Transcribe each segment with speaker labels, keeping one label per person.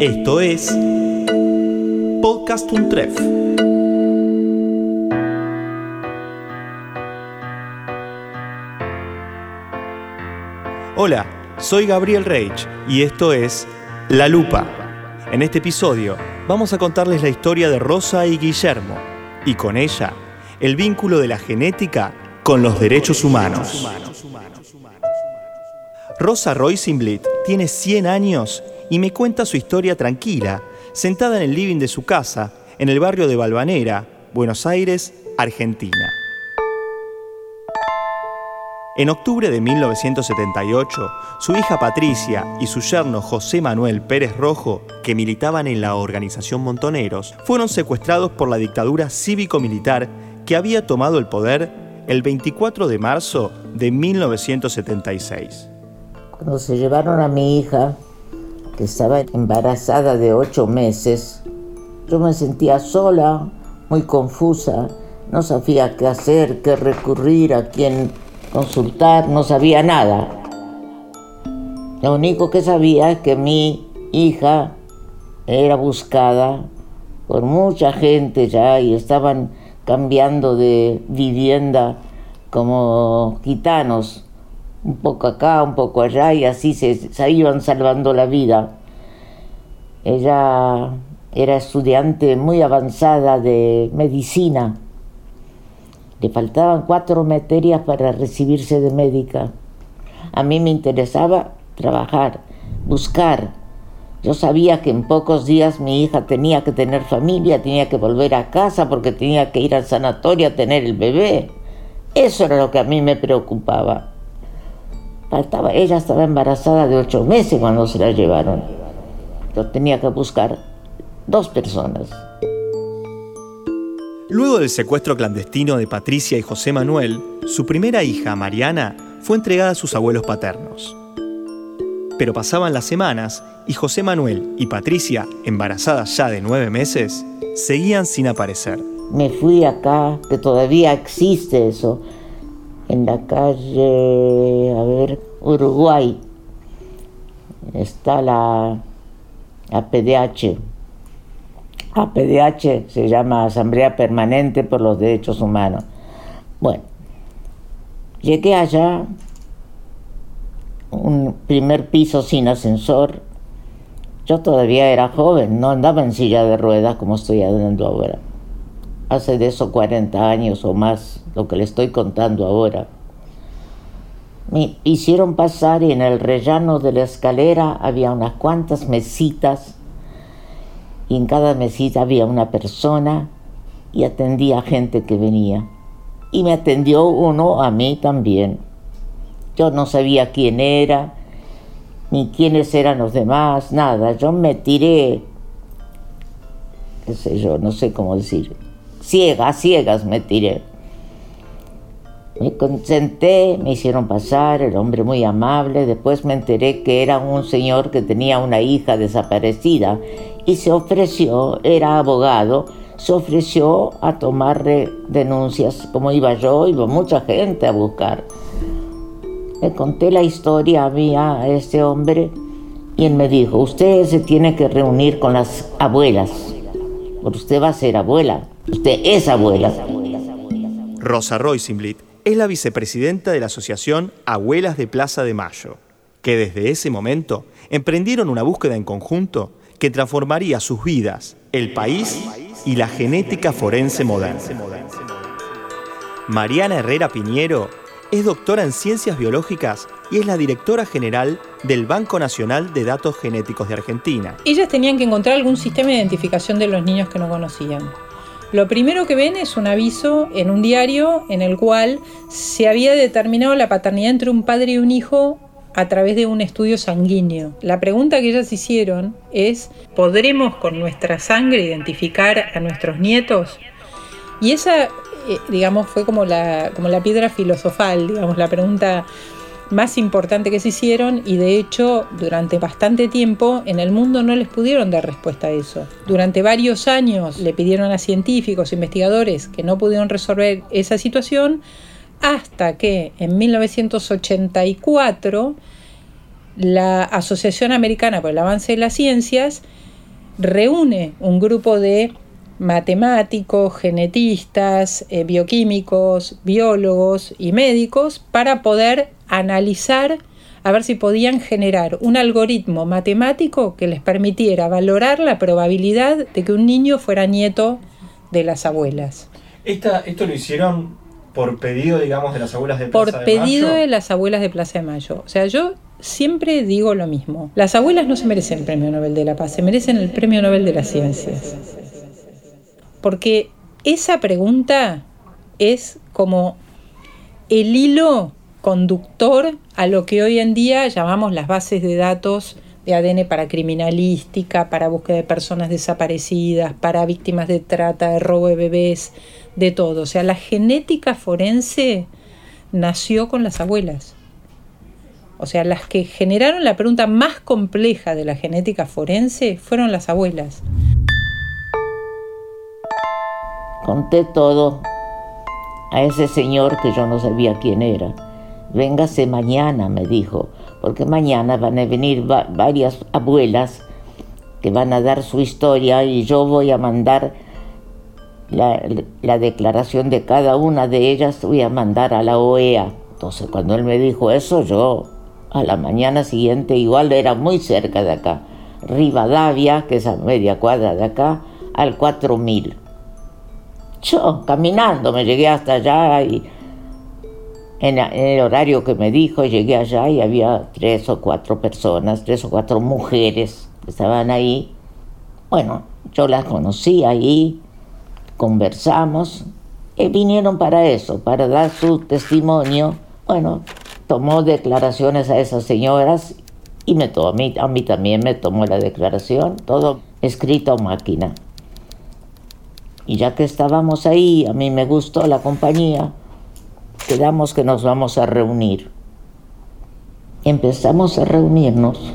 Speaker 1: Esto es Podcast Untref. Hola, soy Gabriel Reich y esto es La Lupa. En este episodio vamos a contarles la historia de Rosa y Guillermo y con ella el vínculo de la genética con los derechos humanos. Rosa Roisenblit tiene 100 años y me cuenta su historia tranquila, sentada en el living de su casa, en el barrio de Balvanera, Buenos Aires, Argentina. En octubre de 1978, su hija Patricia y su yerno José Manuel Pérez Rojo, que militaban en la organización Montoneros, fueron secuestrados por la dictadura cívico-militar que había tomado el poder el 24 de marzo de 1976.
Speaker 2: Cuando se llevaron a mi hija, que estaba embarazada de ocho meses, yo me sentía sola, muy confusa, no sabía qué hacer, qué recurrir, a quién consultar, no sabía nada. Lo único que sabía es que mi hija era buscada por mucha gente ya y estaban cambiando de vivienda como gitanos, un poco acá, un poco allá y así se, se iban salvando la vida. Ella era estudiante muy avanzada de medicina le faltaban cuatro materias para recibirse de médica. A mí me interesaba trabajar, buscar. Yo sabía que en pocos días mi hija tenía que tener familia, tenía que volver a casa porque tenía que ir al sanatorio a tener el bebé. Eso era lo que a mí me preocupaba. Ella estaba embarazada de ocho meses cuando se la llevaron. Yo tenía que buscar dos personas.
Speaker 1: Luego del secuestro clandestino de Patricia y José Manuel, su primera hija, Mariana, fue entregada a sus abuelos paternos. Pero pasaban las semanas y José Manuel y Patricia, embarazadas ya de nueve meses, seguían sin aparecer.
Speaker 2: Me fui acá, que todavía existe eso, en la calle, a ver, Uruguay. Está la, la PDH, APDH se llama Asamblea Permanente por los Derechos Humanos. Bueno, llegué allá, un primer piso sin ascensor. Yo todavía era joven, no andaba en silla de ruedas como estoy andando ahora. Hace de eso 40 años o más lo que le estoy contando ahora. Me hicieron pasar y en el rellano de la escalera había unas cuantas mesitas y en cada mesita había una persona y atendía a gente que venía. Y me atendió uno a mí también. Yo no sabía quién era, ni quiénes eran los demás, nada. Yo me tiré, qué sé yo, no sé cómo decir, ciegas, ciegas me tiré. Me consenté, me hicieron pasar, el hombre muy amable, después me enteré que era un señor que tenía una hija desaparecida y se ofreció, era abogado, se ofreció a tomar denuncias, como iba yo, iba mucha gente a buscar. Le conté la historia mía a este hombre y él me dijo, usted se tiene que reunir con las abuelas, porque usted va a ser abuela, usted es abuela.
Speaker 1: Rosa Roisenblit es la vicepresidenta de la asociación Abuelas de Plaza de Mayo, que desde ese momento emprendieron una búsqueda en conjunto que transformaría sus vidas, el país y la genética forense moderna. Mariana Herrera Piñero es doctora en ciencias biológicas y es la directora general del Banco Nacional de Datos Genéticos de Argentina.
Speaker 3: Ellas tenían que encontrar algún sistema de identificación de los niños que no conocían. Lo primero que ven es un aviso en un diario en el cual se había determinado la paternidad entre un padre y un hijo a través de un estudio sanguíneo. La pregunta que ellas hicieron es, ¿podremos con nuestra sangre identificar a nuestros nietos? Y esa, eh, digamos, fue como la, como la piedra filosofal, digamos, la pregunta más importante que se hicieron y de hecho durante bastante tiempo en el mundo no les pudieron dar respuesta a eso. Durante varios años le pidieron a científicos, investigadores que no pudieron resolver esa situación hasta que en 1984 la Asociación Americana por el Avance de las Ciencias reúne un grupo de matemáticos, genetistas, eh, bioquímicos, biólogos y médicos para poder analizar a ver si podían generar un algoritmo matemático que les permitiera valorar la probabilidad de que un niño fuera nieto de las abuelas.
Speaker 1: esto lo hicieron por pedido, digamos, de las abuelas de Plaza
Speaker 3: Por pedido de las abuelas de Plaza de Mayo. O sea, yo siempre digo lo mismo. Las abuelas no se merecen el Premio Nobel de la Paz, se merecen el Premio Nobel de las Ciencias. Porque esa pregunta es como el hilo conductor a lo que hoy en día llamamos las bases de datos de ADN para criminalística, para búsqueda de personas desaparecidas, para víctimas de trata, de robo de bebés, de todo. O sea, la genética forense nació con las abuelas. O sea, las que generaron la pregunta más compleja de la genética forense fueron las abuelas.
Speaker 2: Conté todo a ese señor que yo no sabía quién era. Véngase mañana, me dijo, porque mañana van a venir varias abuelas que van a dar su historia y yo voy a mandar la, la, declaración de cada una de ellas, voy a mandar a la OEA. Entonces cuando él me dijo eso, yo a la mañana siguiente, igual era muy cerca de acá, Rivadavia, que es a media cuadra de acá, al 4000. Yo caminando me llegué hasta allá y en, el horario que me dijo llegué allá y había tres o cuatro personas, tres o cuatro mujeres que estaban ahí. Bueno, yo las conocí ahí, conversamos y vinieron para eso, para dar su testimonio. Bueno, tomó declaraciones a esas señoras y me tomó, a, mí, a mí también me tomó la declaración, todo escrito a máquina. Y ya que estábamos ahí, a mí me gustó la compañía, quedamos que nos vamos a reunir. Empezamos a reunirnos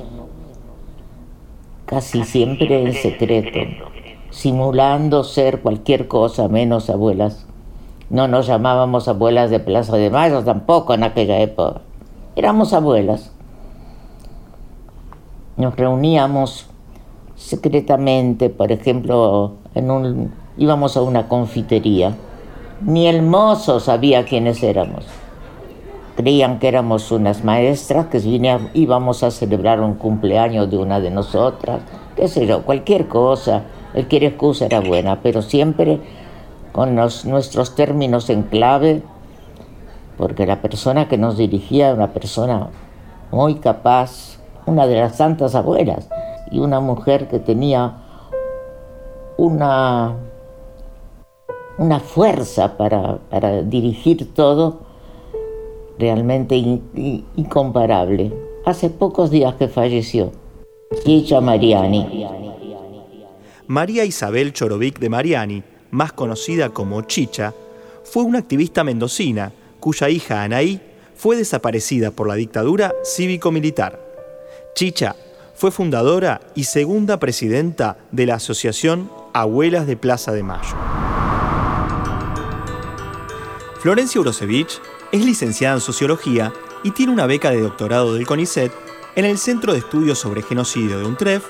Speaker 2: casi siempre en secreto, simulando ser cualquier cosa menos abuelas. No nos llamábamos abuelas de Plaza de Mayo tampoco en aquella época. Éramos abuelas. Nos reuníamos secretamente, por ejemplo, en un íbamos a una confitería. Ni el mozo sabía quiénes éramos. Creían que éramos unas maestras que íbamos a celebrar un cumpleaños de una de nosotras, qué sé yo, cualquier cosa. El quiere excusa era buena, pero siempre con nuestros términos en clave, porque la persona que nos dirigía era una persona muy capaz, una de las santas abuelas, y una mujer que tenía una una fuerza para, dirigir todo realmente incomparable. Hace pocos días que falleció, Chicha Mariani.
Speaker 1: María Isabel Chorovic de Mariani, más conocida como Chicha, fue una activista mendocina cuya hija Anaí fue desaparecida por la dictadura cívico-militar. Chicha fue fundadora y segunda presidenta de la Asociación Abuelas de Plaza de Mayo. Florencia Urosevich es licenciada en Sociología y tiene una beca de doctorado del CONICET en el Centro de Estudios sobre Genocidio de UNTREF,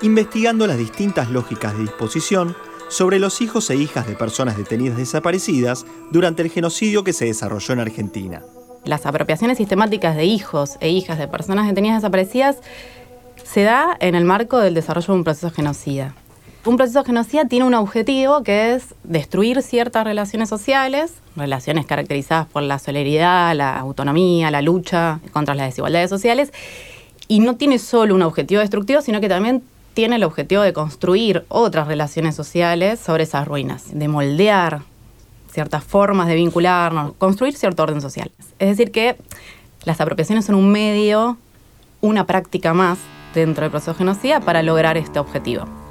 Speaker 1: investigando las distintas lógicas de disposición sobre los hijos e hijas de personas detenidas desaparecidas durante el genocidio que se desarrolló en Argentina.
Speaker 4: Las apropiaciones sistemáticas de hijos e hijas de personas detenidas desaparecidas se da en el marco del desarrollo de un proceso genocida. Un proceso genocida tiene un objetivo que es destruir ciertas relaciones sociales, relaciones caracterizadas por la solidaridad, la autonomía, la lucha contra las desigualdades sociales, y no tiene solo un objetivo destructivo, sino que también tiene el objetivo de construir otras relaciones sociales sobre esas ruinas, de moldear ciertas formas de vincularnos, construir cierto orden social. Es decir, que las apropiaciones son un medio, una práctica más dentro del proceso genocida para lograr este objetivo.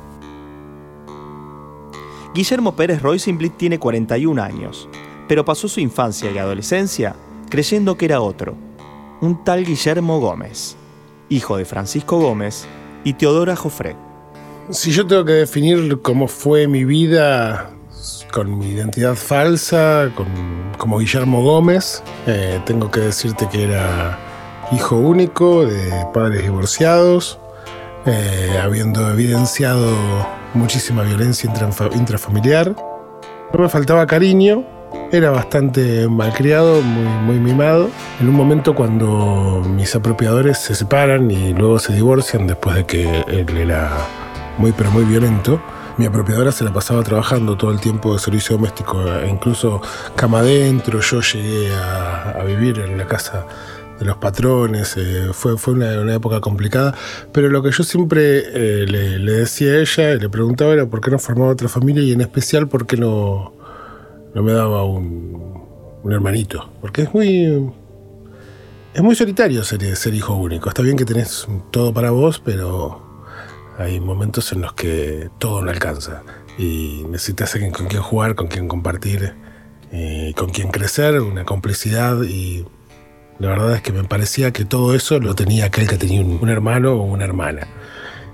Speaker 1: Guillermo Pérez Roysenblit tiene 41 años, pero pasó su infancia y adolescencia creyendo que era otro, un tal Guillermo Gómez, hijo de Francisco Gómez y Teodora Jofré.
Speaker 5: Si yo tengo que definir cómo fue mi vida con mi identidad falsa, como Guillermo Gómez, eh, tengo que decirte que era hijo único de padres divorciados, eh, habiendo evidenciado muchísima violencia intrafamiliar. No me faltaba cariño, era bastante malcriado, muy, muy mimado. En un momento cuando mis apropiadores se separan y luego se divorcian después de que él era muy pero muy violento, mi apropiadora se la pasaba trabajando todo el tiempo de servicio doméstico, e incluso cama adentro. Yo llegué a, vivir en la casa de los patrones, eh, fue, fue una, época complicada, pero lo que yo siempre eh, le, decía a ella, le preguntaba era por qué no formaba otra familia y en especial por qué no, no me daba un, un hermanito, porque es muy... Es muy solitario ser, ser hijo único. Está bien que tenés todo para vos, pero hay momentos en los que todo no alcanza y necesitas alguien con quien jugar, con quien compartir, eh, con quien crecer, una complicidad y la verdad es que me parecía que todo eso lo tenía aquel que tenía un, hermano o una hermana.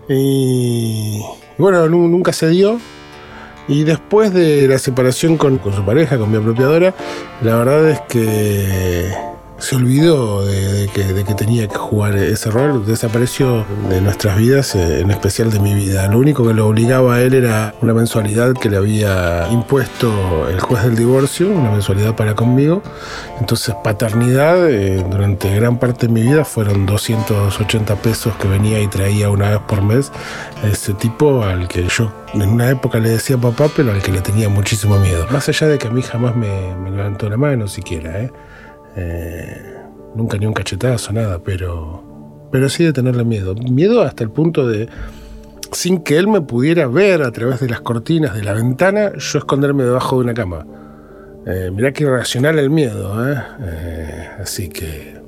Speaker 5: Y bueno, nunca se dio. Y después de la separación con, su pareja, con mi apropiadora, la verdad es que se olvidó de, que, tenía que jugar ese rol, desapareció de nuestras vidas, eh, en especial de mi vida. Lo único que lo obligaba a él era una mensualidad que le había impuesto el juez del divorcio, una mensualidad para conmigo. Entonces, paternidad eh, durante gran parte de mi vida fueron 280 pesos que venía y traía una vez por mes ese tipo al que yo en una época le decía papá, pero al que le tenía muchísimo miedo. Más allá de que a mí jamás me, me levantó la mano siquiera, ¿eh? Eh, nunca ni un cachetazo, nada, pero, pero sí de tenerle miedo. Miedo hasta el punto de, sin que él me pudiera ver a través de las cortinas de la ventana, yo esconderme debajo de una cama. Eh, mirá qué irracional el miedo, ¿eh? ¿eh? así que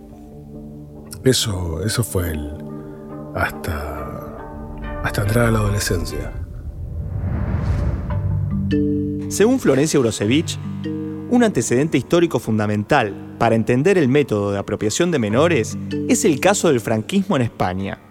Speaker 5: eso, eso fue el, hasta, hasta entrar a la adolescencia.
Speaker 1: Según Florencia Eurosevich, un antecedente histórico fundamental para entender el método de apropiación de menores es el caso del franquismo en España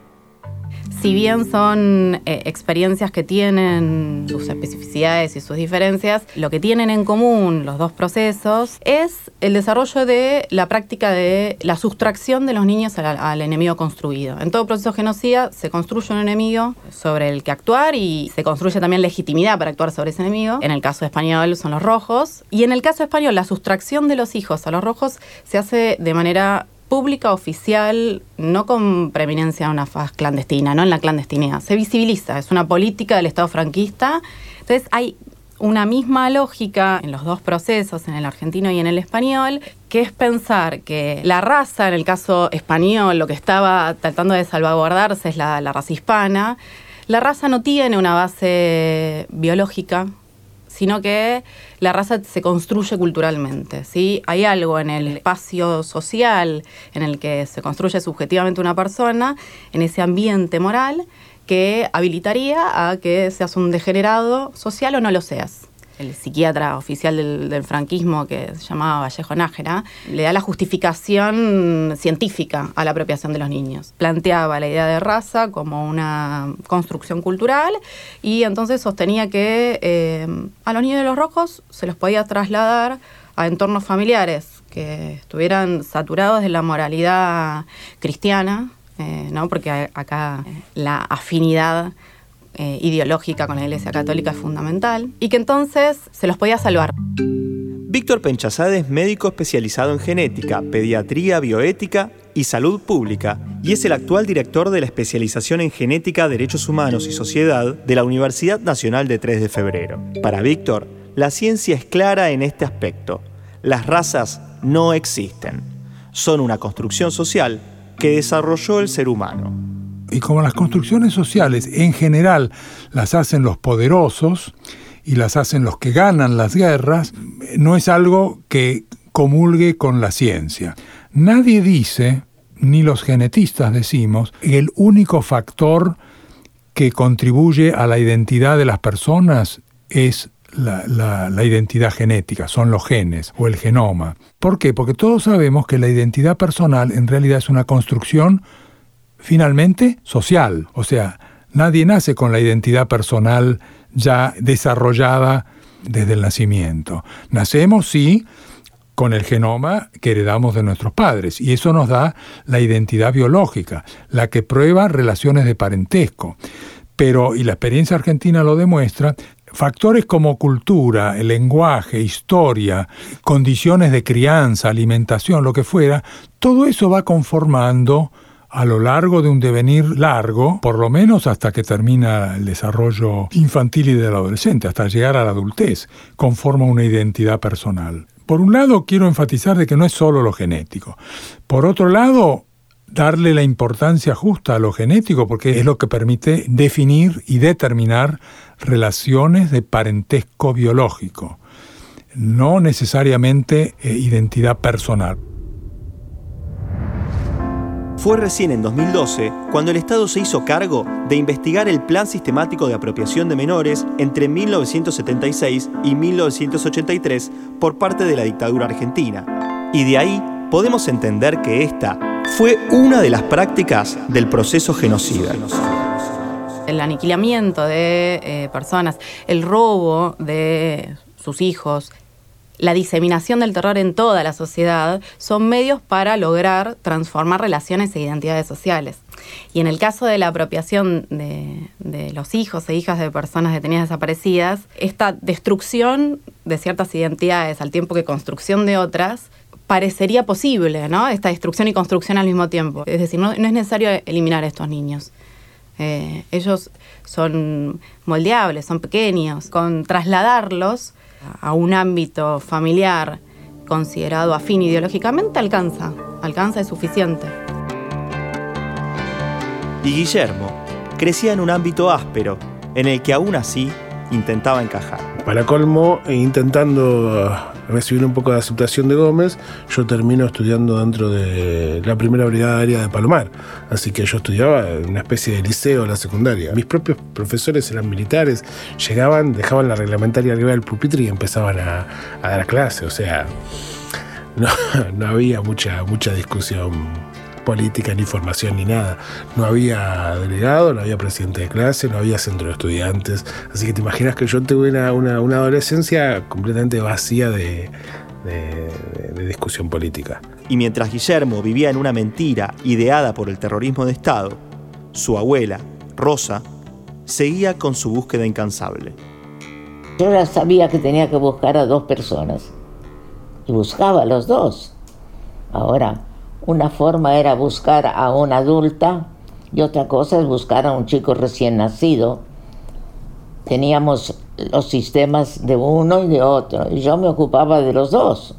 Speaker 4: si bien son eh, experiencias que tienen sus especificidades y sus diferencias, lo que tienen en común los dos procesos es el desarrollo de la práctica de la sustracción de los niños al, enemigo construido. En todo proceso genocida se construye un enemigo sobre el que actuar y se construye también legitimidad para actuar sobre ese enemigo. En el caso español son los rojos. Y en el caso español la sustracción de los hijos a los rojos se hace de manera pública, oficial, no con preeminencia en una faz clandestina, no en la clandestinidad. Se visibiliza, es una política del Estado franquista. Entonces hay una misma lógica en los dos procesos, en el argentino y en el español, que es pensar que la raza, en el caso español, lo que estaba tratando de salvaguardarse es la, la raza hispana. La raza no tiene una base biológica, sino que la raza se construye culturalmente. ¿sí? Hay algo en el espacio social en el que se construye subjetivamente una persona, en ese ambiente moral, que habilitaría a que seas un degenerado social o no lo seas el psiquiatra oficial del, franquismo, que se llamaba Vallejo Nájera, le da la justificación científica a la apropiación de los niños. Planteaba la idea de raza como una construcción cultural y entonces sostenía que eh, a los niños de los rojos se los podía trasladar a entornos familiares que estuvieran saturados de la moralidad cristiana, eh, ¿no? porque acá la afinidad eh, ideológica con la Iglesia Católica es fundamental, y que entonces se los podía salvar.
Speaker 1: Víctor Penchazade es médico especializado en genética, pediatría, bioética y salud pública, y es el actual director de la especialización en genética, derechos humanos y sociedad de la Universidad Nacional de 3 de Febrero. Para Víctor, la ciencia es clara en este aspecto. Las razas no existen. Son una construcción social que desarrolló el ser humano
Speaker 6: y como las construcciones sociales en general las hacen los poderosos y las hacen los que ganan las guerras, no es algo que comulgue con la ciencia. Nadie dice, ni los genetistas decimos, que el único factor que contribuye a la identidad de las personas es la, la, identidad genética, son los genes o el genoma. ¿Por qué? Porque todos sabemos que la identidad personal en realidad es una construcción finalmente social. O sea, nadie nace con la identidad personal ya desarrollada desde el nacimiento. Nacemos, sí, con el genoma que heredamos de nuestros padres. Y eso nos da la identidad biológica, la que prueba relaciones de parentesco. Pero, y la experiencia argentina lo demuestra, factores como cultura, el lenguaje, historia, condiciones de crianza, alimentación, lo que fuera, todo eso va conformando a lo largo de un devenir largo, por lo menos hasta que termina el desarrollo infantil y del adolescente, hasta llegar a la adultez, conforma una identidad personal. Por un lado, quiero enfatizar de que no es solo lo genético. Por otro lado, darle la importancia justa a lo genético, porque es lo que permite definir y determinar relaciones de parentesco biológico, no necesariamente eh, identidad personal.
Speaker 1: Fue recién en 2012 cuando el Estado se hizo cargo de investigar el plan sistemático de apropiación de menores entre 1976 y 1983 por parte de la dictadura argentina. Y de ahí podemos entender que esta fue una de las prácticas del proceso genocida.
Speaker 4: El aniquilamiento de eh, personas, el robo de sus hijos, la diseminación del terror en toda la sociedad son medios para lograr transformar relaciones e identidades sociales. Y en el caso de la apropiación de, los hijos e hijas de personas detenidas desaparecidas, esta destrucción de ciertas identidades al tiempo que construcción de otras parecería posible, ¿no? Esta destrucción y construcción al mismo tiempo. Es decir, no, es necesario eliminar a estos niños. Eh, ellos son moldeables, son pequeños. Con trasladarlos a un ámbito familiar considerado afín ideológicamente, alcanza, alcanza es suficiente.
Speaker 1: Y Guillermo crecía en un ámbito áspero, en el que aún así intentaba encajar.
Speaker 5: Para colmo, e intentando recibir un poco de aceptación de Gómez, yo termino estudiando dentro de la primera brigada aérea de Palomar. Así que yo estudiaba en una especie de liceo la secundaria. Mis propios profesores eran militares, llegaban, dejaban la reglamentaria arriba del pupitre y empezaban a, dar clase. O sea, no, no había mucha, mucha discusión política, ni formación, ni nada. No había delegado, no había presidente de clase, no había centro de estudiantes. Así que te imaginas que yo tuve una, una, adolescencia completamente vacía de, de, discusión política.
Speaker 1: Y mientras Guillermo vivía en una mentira ideada por el terrorismo de Estado, su abuela, Rosa, seguía con su búsqueda incansable.
Speaker 2: Yo ya sabía que tenía que buscar a dos personas y buscaba a los dos. Ahora, una forma era buscar a una adulta y otra cosa es buscar a un chico recién nacido. Teníamos los sistemas de uno y de otro y yo me ocupaba de los dos.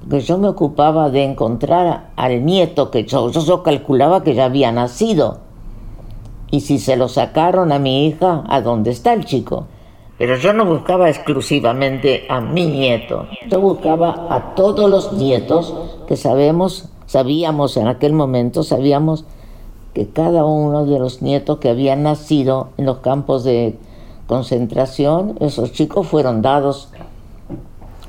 Speaker 2: Porque yo me ocupaba de encontrar al nieto que yo, yo calculaba que ya había nacido. Y si se lo sacaron a mi hija, ¿a dónde está el chico? Pero yo no buscaba exclusivamente a mi nieto, yo buscaba a todos los nietos que sabemos Sabíamos en aquel momento, sabíamos que cada uno de los nietos que habían nacido en los campos de concentración, esos chicos fueron dados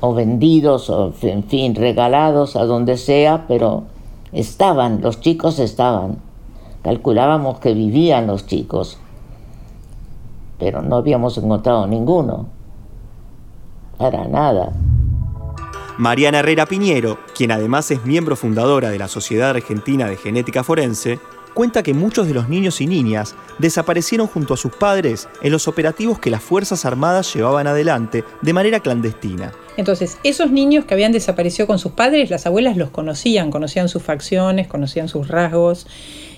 Speaker 2: o vendidos o en fin, regalados a donde sea, pero estaban, los chicos estaban. Calculábamos que vivían los chicos, pero no habíamos encontrado ninguno, para nada.
Speaker 1: Mariana Herrera Piñero, quien además es miembro fundadora de la Sociedad Argentina de Genética Forense, cuenta que muchos de los niños y niñas desaparecieron junto a sus padres en los operativos que las Fuerzas Armadas llevaban adelante de manera clandestina.
Speaker 3: Entonces, esos niños que habían desaparecido con sus padres, las abuelas los conocían, conocían sus facciones, conocían sus rasgos.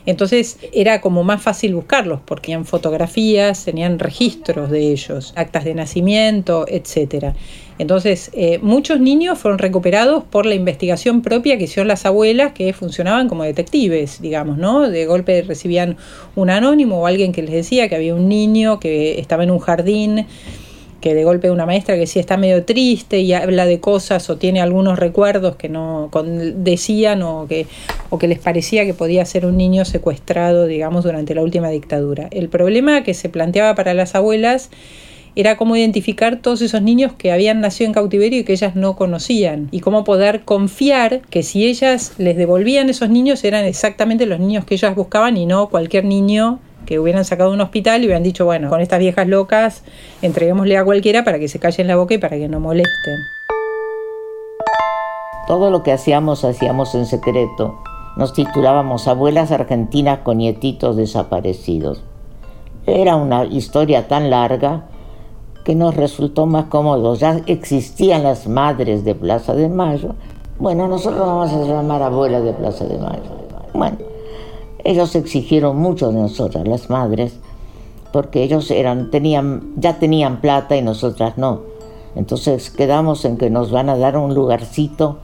Speaker 3: Entonces era como más fácil buscarlos porque tenían fotografías, tenían registros de ellos, actas de nacimiento, etc. Entonces, eh, muchos niños fueron recuperados por la investigación propia que hicieron las abuelas que funcionaban como detectives, digamos, ¿no? De golpe recibían un anónimo o alguien que les decía que había un niño que estaba en un jardín que de golpe una maestra que sí está medio triste y habla de cosas o tiene algunos recuerdos que no decían o que, o que les parecía que podía ser un niño secuestrado, digamos, durante la última dictadura. El problema que se planteaba para las abuelas era cómo identificar todos esos niños que habían nacido en cautiverio y que ellas no conocían y cómo poder confiar que si ellas les devolvían esos niños eran exactamente los niños que ellas buscaban y no cualquier niño que hubieran sacado un hospital y hubieran dicho, bueno, con estas viejas locas entreguémosle a cualquiera para que se callen la boca y para que no molesten.
Speaker 2: Todo lo que hacíamos, hacíamos en secreto. Nos titulábamos Abuelas Argentinas con nietitos desaparecidos. Era una historia tan larga que nos resultó más cómodo. Ya existían las madres de Plaza de Mayo. Bueno, nosotros vamos a llamar abuelas de Plaza de Mayo. Bueno, ellos exigieron mucho de nosotras, las madres, porque ellos eran, tenían, ya tenían plata y nosotras no. Entonces quedamos en que nos van a dar un lugarcito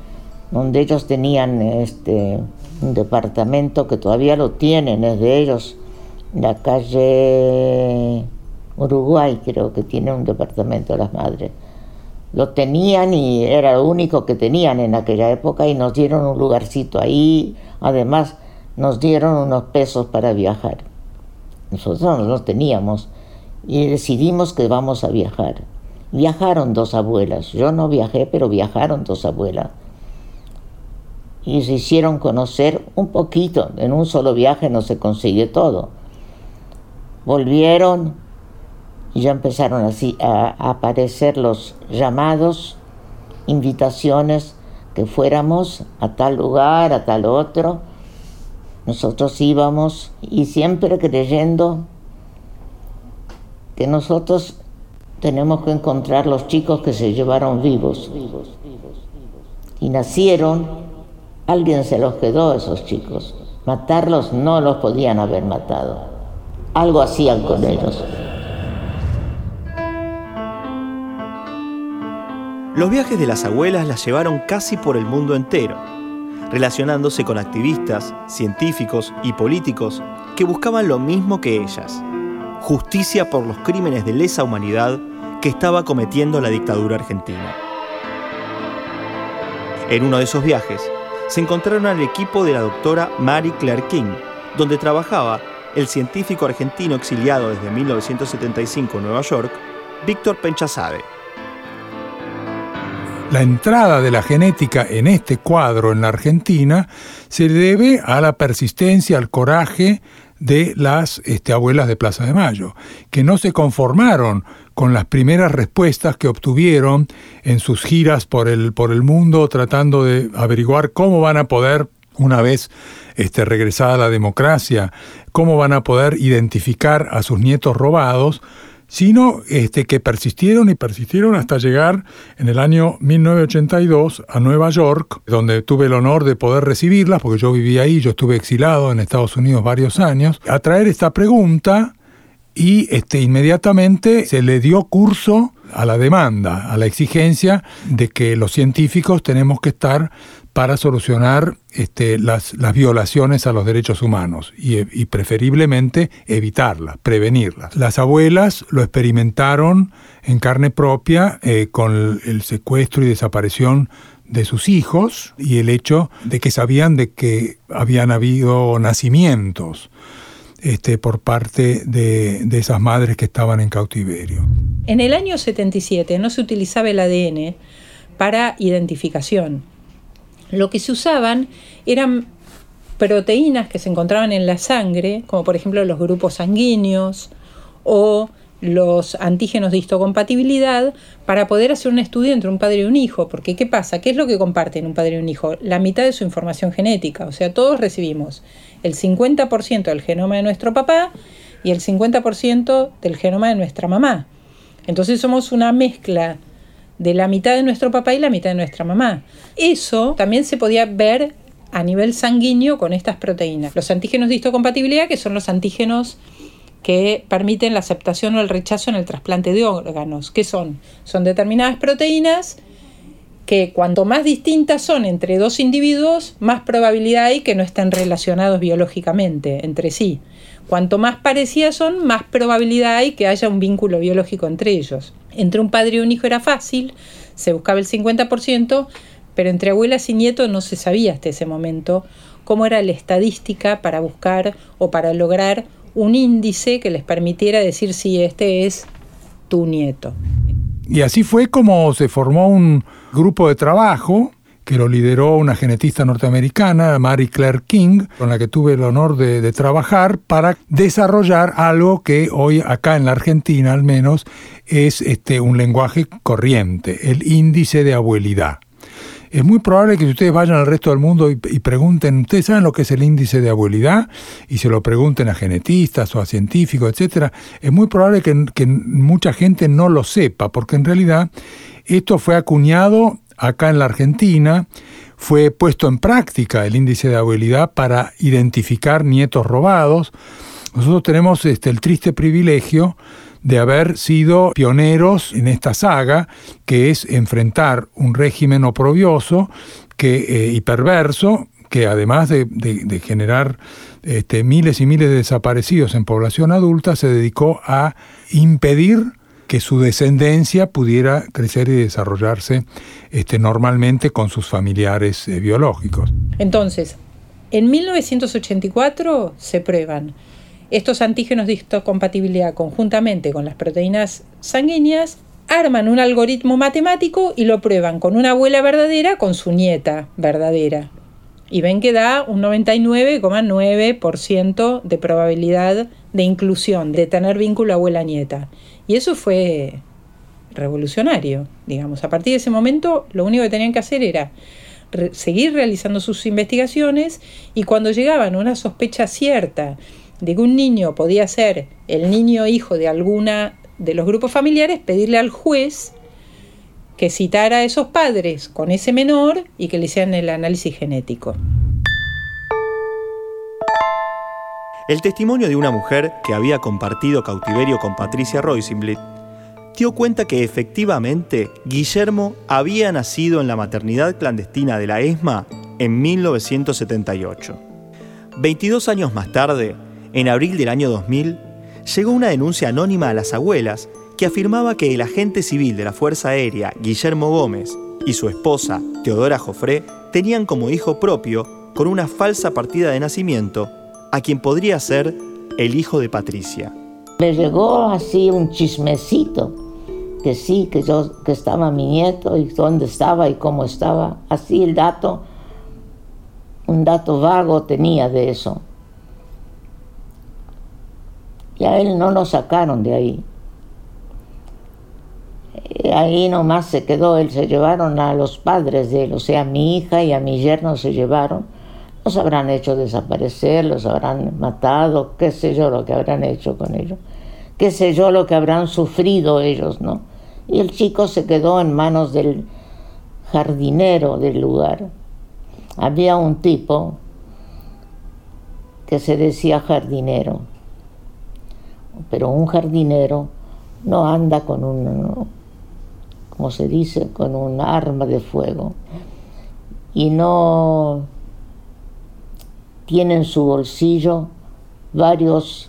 Speaker 2: donde ellos tenían este, un departamento que todavía lo tienen, es de ellos, la calle Uruguay creo que tiene un departamento de las madres. Lo tenían y era lo único que tenían en aquella época y nos dieron un lugarcito ahí, además nos dieron unos pesos para viajar. Nosotros no los teníamos y decidimos que vamos a viajar. Viajaron dos abuelas, yo no viajé, pero viajaron dos abuelas. Y se hicieron conocer un poquito, en un solo viaje no se consigue todo. Volvieron y ya empezaron así a, aparecer los llamados, invitaciones que fuéramos a tal lugar, a tal otro. Nosotros íbamos y siempre creyendo que nosotros tenemos que encontrar los chicos que se llevaron vivos. Y nacieron, alguien se los quedó a esos chicos. Matarlos no los podían haber matado. Algo hacían con ellos.
Speaker 1: Los viajes de las abuelas las llevaron casi por el mundo entero, relacionándose con activistas, científicos y políticos que buscaban lo mismo que ellas, justicia por los crímenes de lesa humanidad que estaba cometiendo la dictadura argentina. En uno de esos viajes, se encontraron al equipo de la doctora Mary Claire King, donde trabajaba el científico argentino exiliado desde 1975 en Nueva York, Víctor Penchazade.
Speaker 6: La entrada de la genética en este cuadro en la Argentina se debe a la persistencia, al coraje de las este, abuelas de Plaza de Mayo, que no se conformaron con las primeras respuestas que obtuvieron en sus giras por el, por el mundo tratando de averiguar cómo van a poder, una vez este, regresada la democracia, cómo van a poder identificar a sus nietos robados, sino este, que persistieron y persistieron hasta llegar en el año 1982 a Nueva York, donde tuve el honor de poder recibirlas, porque yo vivía ahí, yo estuve exilado en Estados Unidos varios años, a traer esta pregunta y este, inmediatamente se le dio curso a la demanda, a la exigencia de que los científicos tenemos que estar para solucionar este, las, las, violaciones a los derechos humanos y, preferiblemente evitarlas, prevenirlas. Las abuelas lo experimentaron en carne propia eh, con el secuestro y desaparición de sus hijos y el hecho de que sabían de que habían habido nacimientos este, por parte de, de, esas madres que estaban en cautiverio.
Speaker 3: En el año 77 no se utilizaba el ADN para identificación. Lo que se usaban eran proteínas que se encontraban en la sangre, como por ejemplo los grupos sanguíneos o los antígenos de histocompatibilidad para poder hacer un estudio entre un padre y un hijo. Porque ¿qué pasa? ¿Qué es lo que comparten un padre y un hijo? La mitad de su información genética. O sea, todos recibimos el 50% del genoma de nuestro papá y el 50% del genoma de nuestra mamá. Entonces somos una mezcla de la mitad de nuestro papá y la mitad de nuestra mamá. Eso también se podía ver a nivel sanguíneo con estas proteínas. Los antígenos de histocompatibilidad, que son los antígenos que permiten la aceptación o el rechazo en el trasplante de órganos. ¿Qué son? Son determinadas proteínas que cuanto más distintas son entre dos individuos, más probabilidad hay que no estén relacionados biológicamente entre sí. Cuanto más parecidas son, más probabilidad hay que haya un vínculo biológico entre ellos. Entre un padre y un hijo era fácil, se buscaba el 50%, pero entre abuelas y nietos no se sabía hasta ese momento cómo era la estadística para buscar o para lograr un índice que les permitiera decir si este es tu nieto.
Speaker 6: Y así fue como se formó un grupo de trabajo que lo lideró una genetista norteamericana, Mary Claire King, con la que tuve el honor de, trabajar para desarrollar algo que hoy acá en la Argentina al menos es este, un lenguaje corriente, el índice de abuelidad. es muy probable que si ustedes vayan al resto del mundo y, pregunten, ¿ustedes saben lo que es el índice de abuelidad? Y se lo pregunten a genetistas o a científicos, etcétera, es muy probable que, que mucha gente no lo sepa, porque en realidad esto fue acuñado acá en la Argentina, fue puesto en práctica el índice de abuelidad para identificar nietos robados. Nosotros tenemos este, el triste privilegio de haber sido pioneros en esta saga, que es enfrentar un régimen oprobioso que, eh, y perverso, que además de, generar este, miles y miles de desaparecidos en población adulta, se dedicó a impedir que su descendencia pudiera crecer y desarrollarse este, normalmente con sus familiares eh, biológicos.
Speaker 3: Entonces, en 1984 se prueban estos antígenos de histocompatibilidad conjuntamente con las proteínas sanguíneas, arman un algoritmo matemático y lo prueban con una abuela verdadera con su nieta verdadera. Y ven que da un 99,9% de probabilidad de inclusión, de tener vínculo abuela-nieta. Y eso fue revolucionario, digamos. A partir de ese momento lo único que tenían que hacer era seguir realizando sus investigaciones y cuando llegaban una sospecha cierta de que un niño podía ser el niño hijo de alguna de los grupos familiares, pedirle al juez que citara a esos padres con ese menor y que le hicieran el análisis genético.
Speaker 1: El testimonio de una mujer que había compartido cautiverio con Patricia Roisenblit dio cuenta que efectivamente Guillermo había nacido en la maternidad clandestina de la ESMA en 1978. 22 años más tarde, en abril del año 2000, llegó una denuncia anónima a las abuelas que afirmaba que el agente civil de la Fuerza Aérea, Guillermo Gómez, y su esposa, Teodora Jofré, tenían como hijo propio, con una falsa partida de nacimiento, a quien podría ser el hijo de Patricia.
Speaker 2: Me llegó así un chismecito, que sí, que yo que estaba mi nieto y dónde estaba y cómo estaba, así el dato, un dato vago tenía de eso. Y a él no lo sacaron de ahí. Y ahí nomás se quedó, él se llevaron a los padres de él, o sea, a mi hija y a mi yerno se llevaron los habrán hecho desaparecer, los habrán matado, qué sé yo lo que habrán hecho con ellos, qué sé yo lo que habrán sufrido ellos, ¿no? Y el chico se quedó en manos del jardinero del lugar. Había un tipo que se decía jardinero, pero un jardinero no anda con un, como se dice, con un arma de fuego y no tiene en su bolsillo varios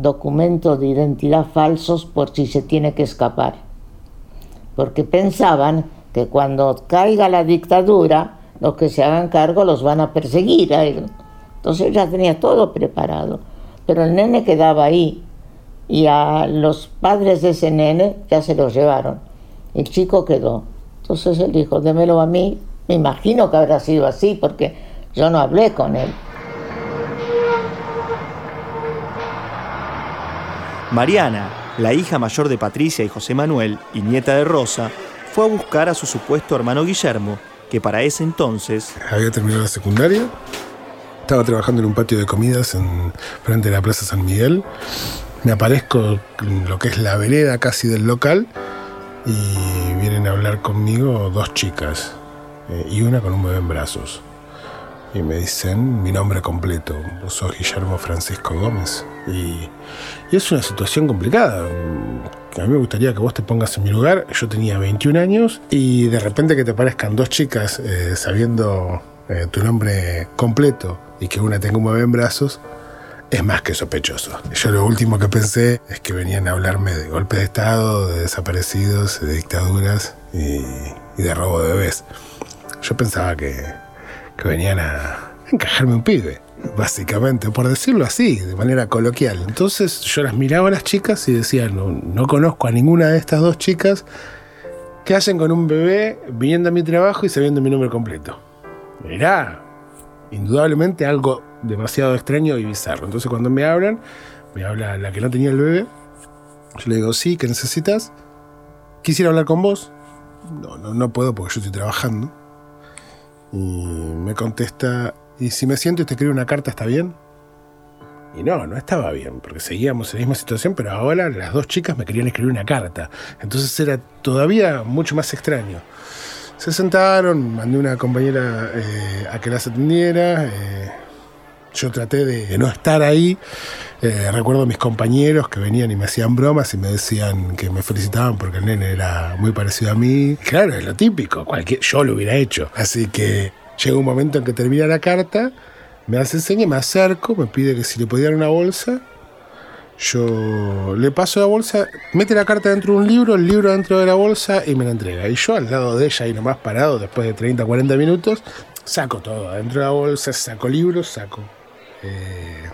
Speaker 2: documentos de identidad falsos por si se tiene que escapar. Porque pensaban que cuando caiga la dictadura, los que se hagan cargo los van a perseguir a él. Entonces ya tenía todo preparado. Pero el nene quedaba ahí y a los padres de ese nene ya se los llevaron. El chico quedó. Entonces él dijo, démelo a mí, me imagino que habrá sido así porque yo no hablé con él.
Speaker 1: Mariana, la hija mayor de Patricia y José Manuel y nieta de Rosa, fue a buscar a su supuesto hermano Guillermo, que para ese entonces...
Speaker 5: Había terminado la secundaria, estaba trabajando en un patio de comidas en frente de la Plaza San Miguel. Me aparezco en lo que es la vereda casi del local y vienen a hablar conmigo dos chicas, eh, y una con un bebé en brazos. Y me dicen mi nombre completo, sos Guillermo Francisco Gómez. Y, es una situación complicada. A mí me gustaría que vos te pongas en mi lugar. Yo tenía 21 años y de repente que te parezcan dos chicas eh, sabiendo eh, tu nombre completo y que una tenga un bebé en brazos, es más que sospechoso. Yo lo último que pensé es que venían a hablarme de golpe de Estado, de desaparecidos, de dictaduras y, y de robo de bebés. Yo pensaba que, venían a encajarme un pibe, básicamente, por decirlo así, de manera coloquial. Entonces yo las miraba a las chicas y decía, no, no conozco a ninguna de estas dos chicas que hacen con un bebé viniendo a mi trabajo y sabiendo mi nombre completo. Mirá, indudablemente algo demasiado extraño y bizarro. Entonces cuando me hablan, me habla la que no tenía el bebé, yo le digo, sí, ¿qué necesitas? Quisiera hablar con vos. no, no, no puedo porque yo estoy trabajando. Y me contesta, ¿y si me siento y te escribo una carta está bien? Y no, no estaba bien, porque seguíamos en la misma situación, pero ahora las dos chicas me querían escribir una carta. Entonces era todavía mucho más extraño. Se sentaron, mandé una compañera eh, a que las atendiera. eh, yo traté de no estar ahí. Eh, recuerdo a mis compañeros que venían y me hacían bromas y me decían que me felicitaban porque el nene era muy parecido a mí. Claro, es lo típico, yo lo hubiera hecho. Así que llega un momento en que termina la carta, me hace seña, me acerco, me pide que si le podía dar una bolsa. Yo le paso la bolsa, mete la carta dentro de un libro, el libro dentro de la bolsa y me la entrega. Y yo al lado de ella, ahí nomás parado, después de 30, 40 minutos, saco todo adentro de la bolsa, saco libros, saco eh,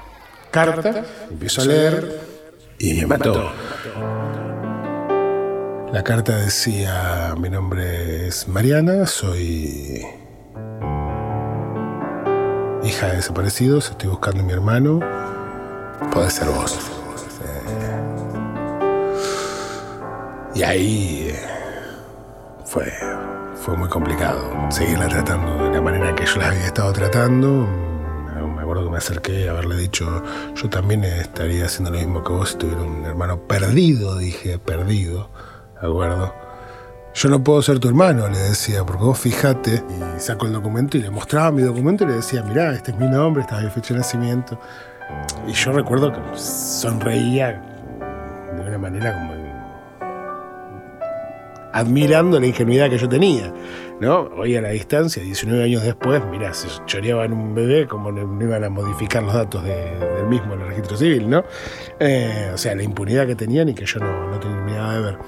Speaker 5: carta, empiezo a leer y me mató. La carta decía, mi nombre es Mariana, soy hija de desaparecidos, estoy buscando a mi hermano, puede ser vos. Y ahí eh, fue, fue muy complicado seguirla tratando de la manera que yo la había estado tratando. Que me acerqué a haberle dicho, yo también estaría haciendo lo mismo que vos si tuviera un hermano perdido, dije, perdido, ¿de acuerdo? Yo no puedo ser tu hermano, le decía, porque vos fijate. Y saco el documento y le mostraba mi documento y le decía, mirá, este es mi nombre, esta es mi fecha de nacimiento. Y yo recuerdo que sonreía de una manera como admirando la ingenuidad que yo tenía. ¿no? Hoy a la distancia, 19 años después, mirá, si choreaban un bebé, como no iban a modificar los datos de- del mismo en el registro civil, ¿no? Eh, o sea, la impunidad que tenían y que yo no, no terminaba de ver.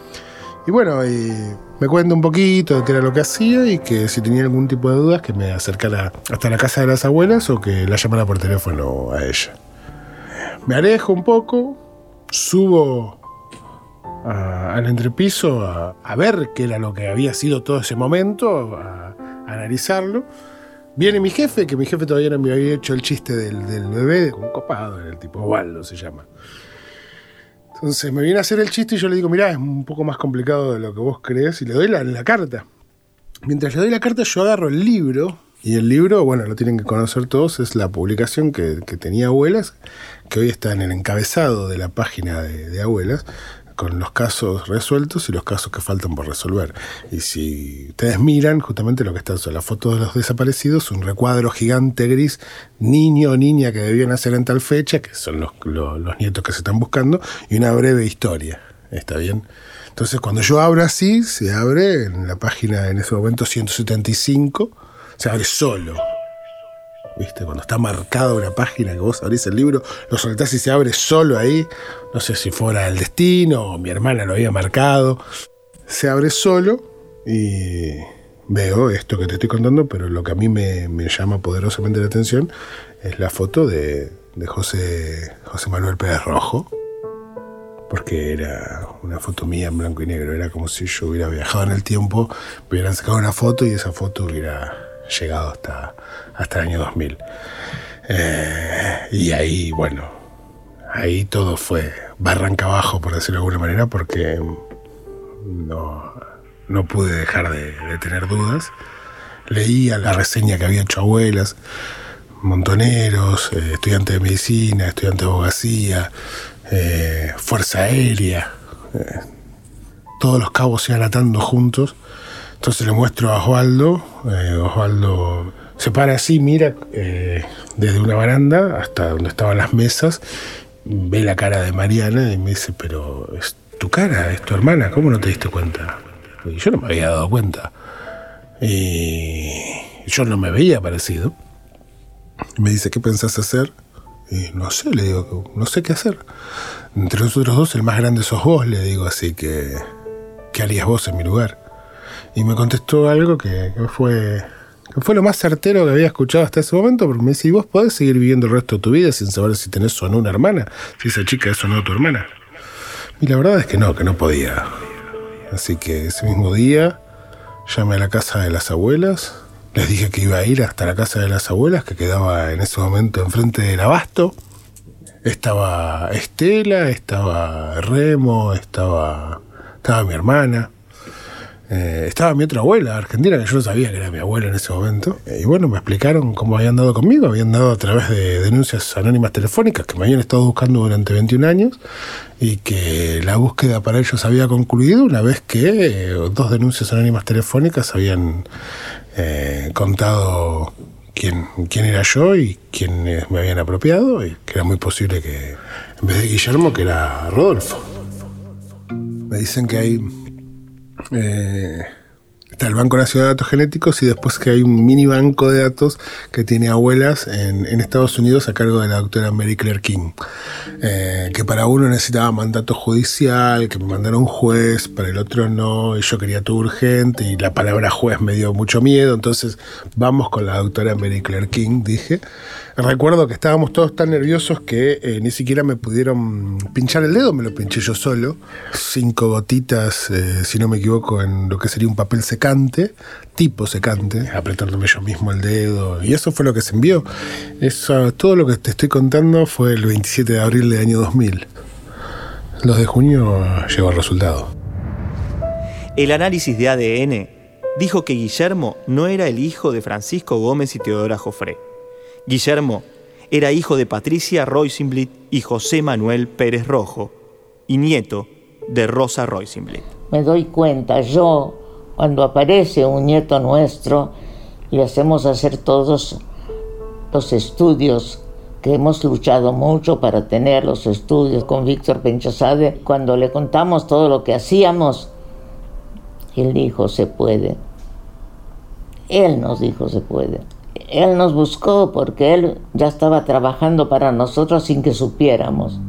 Speaker 5: Y bueno, y me cuenta un poquito de qué era lo que hacía y que si tenía algún tipo de dudas que me acercara hasta la casa de las abuelas o que la llamara por teléfono a ella. Me alejo un poco, subo a- al entrepiso a, a ver qué era lo que había sido todo ese momento, a, a analizarlo. Viene mi jefe, que mi jefe todavía no me había hecho el chiste del, del bebé, un copado, el tipo Waldo se llama. Entonces me viene a hacer el chiste y yo le digo, mirá, es un poco más complicado de lo que vos crees y le doy la, la carta. Mientras le doy la carta yo agarro el libro y el libro, bueno, lo tienen que conocer todos, es la publicación que, que tenía Abuelas, que hoy está en el encabezado de la página de, de Abuelas, con los casos resueltos y los casos que faltan por resolver. Y si ustedes miran, justamente lo que está son las fotos de los desaparecidos, un recuadro gigante gris, niño o niña que debían nacer en tal fecha, que son los, los- los nietos que se están buscando, y una breve historia. ¿Está bien? Entonces, cuando yo abro así, se abre en la página en ese momento 175, se abre solo. ¿Viste? Cuando está marcada una página que vos abrís el libro, lo soltás y se abre solo ahí. No sé si fuera el destino o mi hermana lo había marcado. Se abre solo y veo esto que te estoy contando, pero lo que a mí me, llama poderosamente la atención es la foto de, de José, José Manuel Pérez Rojo. Porque era una foto mía en blanco y negro. Era como si yo hubiera viajado en el tiempo, me hubieran sacado una foto y esa foto hubiera llegado hasta, hasta el año 2000. Eh, y ahí, bueno, ahí todo fue barranca abajo, por decirlo de alguna manera, porque no, no pude dejar de, tener dudas. Leía la reseña que había hecho abuelas, montoneros, eh, estudiantes de medicina, estudiantes de abogacía, eh, fuerza aérea. eh, todos los cabos se iban atando juntos. Entonces le muestro a Osvaldo. eh, Osvaldo se para así, mira eh, desde una baranda hasta donde estaban las mesas, ve la cara de Mariana y me dice, pero es tu cara, es tu hermana, ¿cómo no te diste cuenta? Y yo no me había dado cuenta. Y yo no me veía parecido. Me dice, ¿qué pensás hacer? Y no sé, le digo, no sé qué hacer. Entre nosotros dos, el más grande sos vos, le digo, así que, ¿qué harías vos en mi lugar? Y me contestó algo que fue, fue lo más certero que había escuchado hasta ese momento, porque me dice, ¿y vos podés seguir viviendo el resto de tu vida sin saber si tenés o no una hermana? Si esa chica es o no tu hermana. Y la verdad es que no, que no podía. Así que ese mismo día llamé a la casa de las abuelas, les dije que iba a ir hasta la casa de las abuelas, que quedaba en ese momento enfrente del abasto. Estaba Estela, estaba Remo, estaba, estaba mi hermana. Eh, estaba mi otra abuela argentina, que yo no sabía que era mi abuela en ese momento. Eh, y bueno, me explicaron cómo habían dado conmigo. Habían dado a través de denuncias anónimas telefónicas que me habían estado buscando durante 21 años y que la búsqueda para ellos había concluido una vez que eh, dos denuncias anónimas telefónicas habían contado quién, quién era yo y quién me habían apropiado y que era muy posible que en vez de Guillermo, que era Rodolfo. Me dicen que hay eh, está el Banco Nacional de Datos Genéticos y después que hay un mini banco de datos que tiene abuelas en, Estados Unidos a cargo de la doctora Mary Claire King. Eh, que para uno necesitaba mandato judicial, que me mandaron un juez, para el otro no, y yo quería todo urgente, y la palabra juez me dio mucho miedo, entonces vamos con la doctora Mary Claire King, dije. Recuerdo que estábamos todos tan nerviosos que eh, ni siquiera me pudieron pinchar el dedo, me lo pinché yo solo. Cinco gotitas, eh, si no me equivoco, en lo que sería un papel secante, tipo secante, apretándome yo mismo el dedo. Y eso fue lo que se envió. Eso, todo lo que te estoy contando fue el 27 de abril del año 2000. Los de junio llegó el resultado.
Speaker 1: El análisis de ADN dijo que Guillermo no era el hijo de Francisco Gómez y Teodora Jofré Guillermo era hijo de Patricia Roisenblit y José Manuel Pérez Rojo, y nieto de Rosa Roisenblit.
Speaker 2: Me doy cuenta, yo, cuando aparece un nieto nuestro, le hacemos hacer todos los estudios que hemos luchado mucho para tener los estudios con Víctor Penchasade. Cuando le contamos todo lo que hacíamos, él dijo, se puede. Él nos dijo, se puede. Él nos buscó porque Él ya estaba trabajando para nosotros sin que supiéramos.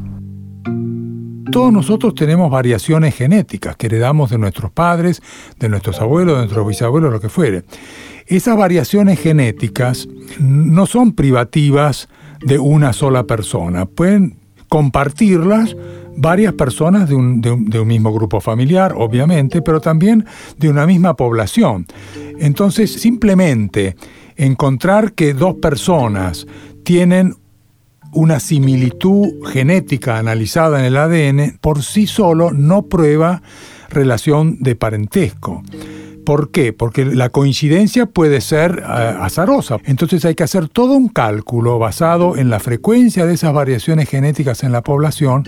Speaker 6: Todos nosotros tenemos variaciones genéticas que heredamos de nuestros padres, de nuestros abuelos, de nuestros bisabuelos, lo que fuere. Esas variaciones genéticas no son privativas de una sola persona, pueden compartirlas varias personas de un, de, un, mismo grupo familiar, obviamente, pero también de una misma población. Entonces, simplemente encontrar que dos personas tienen una similitud genética analizada en el ADN por sí solo no prueba relación de parentesco. ¿Por qué? Porque la coincidencia puede ser eh, azarosa. Entonces hay que hacer todo un cálculo basado en la frecuencia de esas variaciones genéticas en la población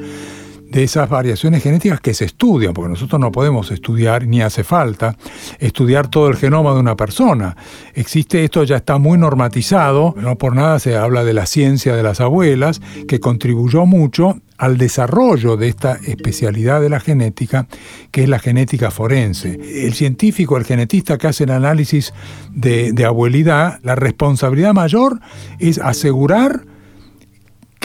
Speaker 6: de esas variaciones genéticas que se estudian, porque nosotros no podemos estudiar, ni hace falta, estudiar todo el genoma de una persona. Existe esto, ya está muy normatizado, no por nada se habla de la ciencia de las abuelas, que contribuyó mucho al desarrollo de esta especialidad de la genética, que es la genética forense. El científico, el genetista que hace el análisis de, de abuelidad, la responsabilidad mayor es asegurar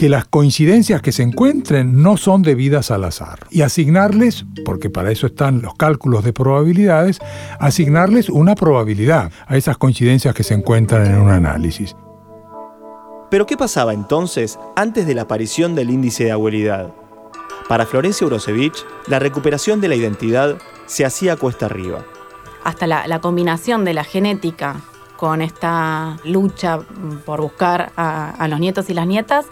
Speaker 6: que las coincidencias que se encuentren no son debidas al azar y asignarles, porque para eso están los cálculos de probabilidades, asignarles una probabilidad a esas coincidencias que se encuentran en un análisis.
Speaker 1: Pero ¿qué pasaba entonces antes de la aparición del índice de abuelidad? Para Florencia Urosevich, la recuperación de la identidad se hacía cuesta arriba.
Speaker 4: Hasta la, combinación de la genética con esta lucha por buscar a los nietos y las nietas